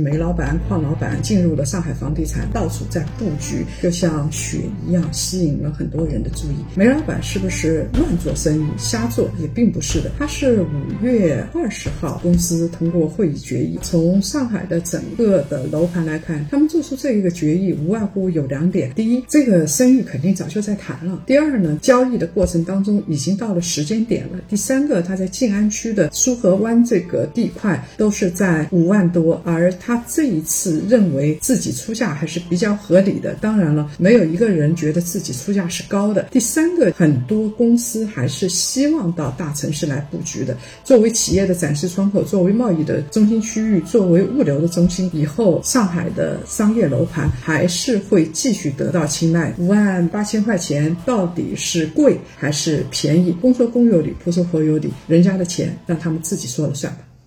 煤老板、矿老板进入了上海房地产，到处在布局，就像雪一样，吸引了很多人的注意。煤老板是不是乱做生意、瞎做？也并不是的。他是五月二十号，公司通过会议决议，从上海的整个的楼盘来看，他们做出这一个决议，无外乎有两点：第一，这个生意肯定早就在谈了；第二呢，交易的过程当中已经到了时间点了；第三个，他在静安区的苏河湾这个地块都是在五万多，而他这一次认为自己出价还是比较合理的。当然了，没有一个人觉得自己出价是高的。第三个，很多公司还是希望到大城市来布局的，作为企业的展示窗口，作为贸易的中心区域，作为物流的中心，以后上海的商业楼盘还是会继续得到青睐。五万八千块钱到底是贵还是便宜？公说公有理，婆说婆有理，人家的钱让他们自己说了算吧。